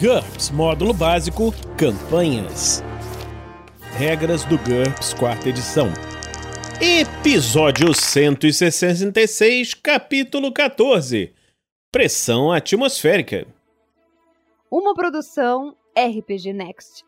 GURPS Módulo Básico Campanhas. Regras do GURPS Quarta Edição. Episódio 166, Capítulo 14 Pressão Atmosférica. Uma produção RPG Next.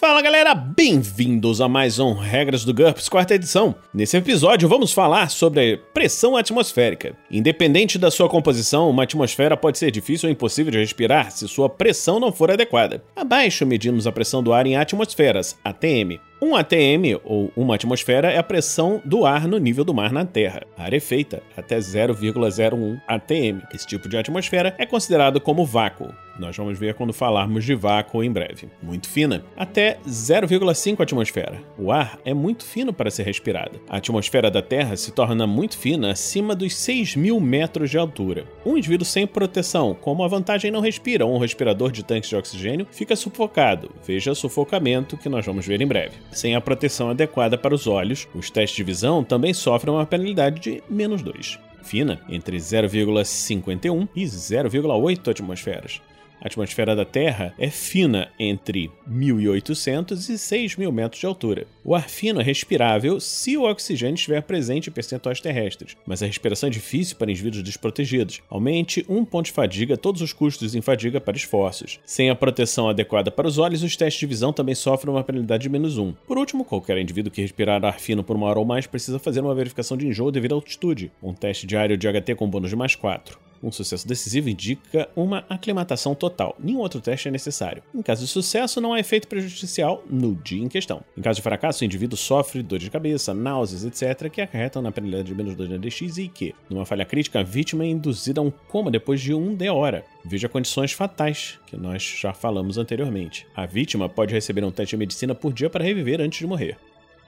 Fala galera, bem-vindos a mais um Regras do GURPS quarta edição. Nesse episódio vamos falar sobre pressão atmosférica. Independente da sua composição, uma atmosfera pode ser difícil ou impossível de respirar se sua pressão não for adequada. Abaixo medimos a pressão do ar em atmosferas, ATM. Um ATM, ou uma atmosfera, é a pressão do ar no nível do mar na Terra. A área é feita até 0,01 ATM. Esse tipo de atmosfera é considerado como vácuo. Nós vamos ver quando falarmos de vácuo em breve. Muito fina, até 0,5 atmosfera. O ar é muito fino para ser respirado. A atmosfera da Terra se torna muito fina acima dos 6 mil metros de altura. Um indivíduo sem proteção, como a vantagem não respira ou um respirador de tanques de oxigênio, fica sufocado. Veja sufocamento que nós vamos ver em breve. Sem a proteção adequada para os olhos, os testes de visão também sofrem uma penalidade de menos 2. Fina, entre 0,51 e 0,8 atmosferas. A atmosfera da Terra é fina entre 1.800 e 6.000 metros de altura. O ar fino é respirável se o oxigênio estiver presente em percentuais terrestres, mas a respiração é difícil para indivíduos desprotegidos. Aumente um ponto de fadiga todos os custos em fadiga para esforços. Sem a proteção adequada para os olhos, os testes de visão também sofrem uma penalidade de menos um. Por último, qualquer indivíduo que respirar ar fino por uma hora ou mais precisa fazer uma verificação de enjoo devido à altitude, um teste diário de HT com bônus de mais 4. Um sucesso decisivo indica uma aclimatação total. Nenhum outro teste é necessário. Em caso de sucesso, não há efeito prejudicial no dia em questão. Em caso de fracasso, o indivíduo sofre dor de cabeça, náuseas, etc., que acarretam na penalidade de menos 2 na DX e que, numa falha crítica, a vítima é induzida a um coma depois de um D hora. Veja condições fatais, que nós já falamos anteriormente. A vítima pode receber um teste de medicina por dia para reviver antes de morrer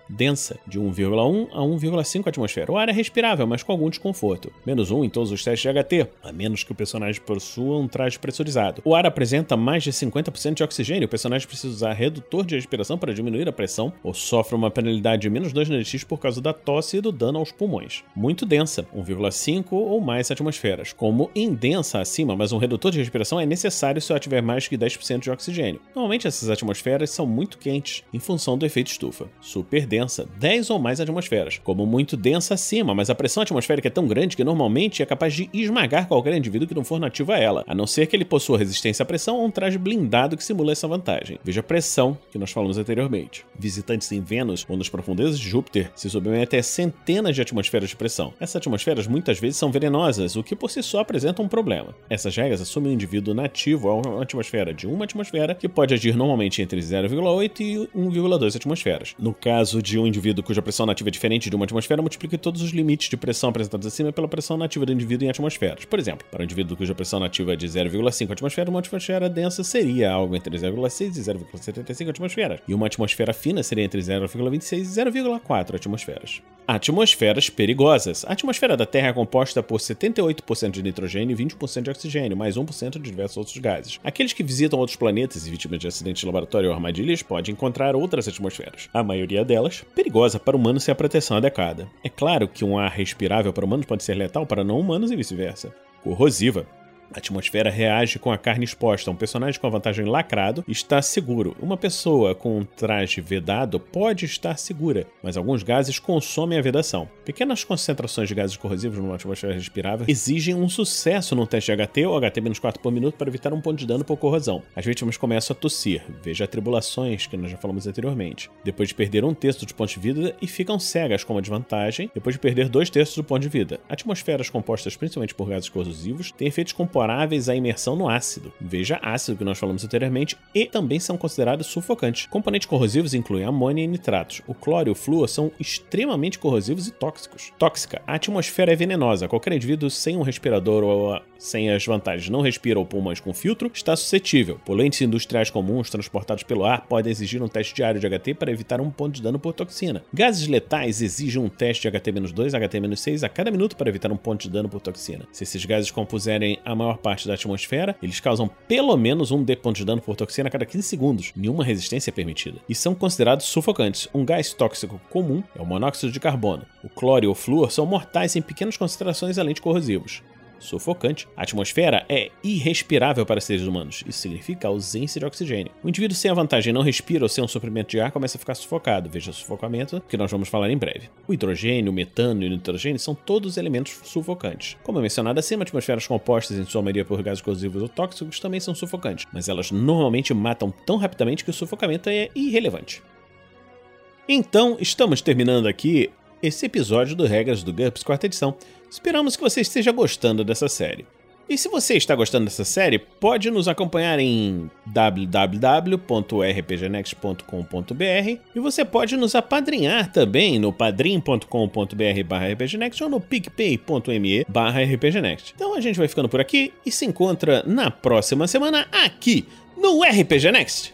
densa, de 1,1 a 1,5 atmosfera. O ar é respirável, mas com algum desconforto. Menos 1 em todos os testes de HT, a menos que o personagem possua um traje pressurizado. O ar apresenta mais de 50% de oxigênio, o personagem precisa usar redutor de respiração para diminuir a pressão, ou sofre uma penalidade de menos 2 na DX por causa da tosse e do dano aos pulmões. Muito densa, 1,5 ou mais atmosferas. Como indensa acima, mas um redutor de respiração é necessário se ela tiver mais que 10% de oxigênio. Normalmente essas atmosferas são muito quentes, em função do efeito estufa. Super densa, 10 ou mais atmosferas, como muito densa acima, mas a pressão atmosférica é tão grande que normalmente é capaz de esmagar qualquer indivíduo que não for nativo a ela, a não ser que ele possua resistência à pressão ou um traje blindado que simula essa vantagem. Veja a pressão que nós falamos anteriormente. Visitantes em Vênus ou nas profundezas de Júpiter se submetem a centenas de atmosferas de pressão. Essas atmosferas muitas vezes são venenosas, o que por si só apresenta um problema. Essas regras assumem um indivíduo nativo a uma atmosfera de uma atmosfera que pode agir normalmente entre 0,8 e 1,2 atmosferas. No caso de um indivíduo cuja pressão nativa é diferente de uma atmosfera, multiplique todos os limites de pressão apresentados acima pela pressão nativa do indivíduo em atmosferas. Por exemplo, para um indivíduo cuja pressão nativa é de 0,5 atmosfera, uma atmosfera densa seria algo entre 0,6 e 0,75 atmosferas, e uma atmosfera fina seria entre 0,26 e 0,4 atmosferas. Atmosferas perigosas. A atmosfera da Terra é composta por 78% de nitrogênio e 20% de oxigênio, mais 1% de diversos outros gases. Aqueles que visitam outros planetas e vítimas de acidentes de laboratório ou armadilhas podem encontrar outras atmosferas. A maioria delas perigosa para humanos sem a proteção adequada. É claro que um ar respirável para humanos pode ser letal para não humanos e vice-versa. Corrosiva. A atmosfera reage com a carne exposta. Um personagem com a vantagem lacrado está seguro. Uma pessoa com um traje vedado pode estar segura, mas alguns gases consomem a vedação. Pequenas concentrações de gases corrosivos numa atmosfera respirável exigem um sucesso no teste de HT ou HT-4 por minuto para evitar um ponto de dano por corrosão. As vítimas começam a tossir. Veja atribulações que nós já falamos anteriormente. Depois de perder um terço de ponto de vida e ficam cegas com uma desvantagem depois de perder dois terços do ponto de vida. Atmosferas compostas principalmente por gases corrosivos têm efeitos comparáveis à imersão no ácido. Veja ácido que nós falamos anteriormente e também são considerados sufocantes. Componentes corrosivos incluem amônia e nitratos. O cloro e o flúor são extremamente corrosivos e tóxicos. Tóxica. A atmosfera é venenosa. Qualquer indivíduo sem um respirador ou sem as vantagens não respira ou pulmões com filtro está suscetível. Poluentes industriais comuns transportados pelo ar podem exigir um teste diário de HT para evitar um ponto de dano por toxina. Gases letais exigem um teste de HT-2, HT-6 a cada minuto para evitar um ponto de dano por toxina. Se esses gases compuserem a maior parte da atmosfera, eles causam pelo menos um D ponto de dano por toxina a cada 15 segundos. Nenhuma resistência é permitida. E são considerados sufocantes. Um gás tóxico comum é o monóxido de carbono. O cloro e o flúor são mortais em pequenas concentrações além de corrosivos sufocante. A atmosfera é irrespirável para seres humanos. Isso significa ausência de oxigênio. O indivíduo sem a vantagem não respira ou sem um suprimento de ar começa a ficar sufocado. Veja sufocamento, que nós vamos falar em breve. O hidrogênio, o metano e o nitrogênio são todos elementos sufocantes. Como mencionado acima, atmosferas compostas em sua maioria por gases corrosivos ou tóxicos também são sufocantes, mas elas normalmente matam tão rapidamente que o sufocamento é irrelevante. Então, estamos terminando aqui esse episódio do Regras do GURPS quarta edição. Esperamos que você esteja gostando dessa série. E se você está gostando dessa série, pode nos acompanhar em www.rpgnext.com.br e você pode nos apadrinhar também no padrim.com.br/rpgnext ou no picpay.me/rpgnext. Então a gente vai ficando por aqui e se encontra na próxima semana aqui no RPG Next.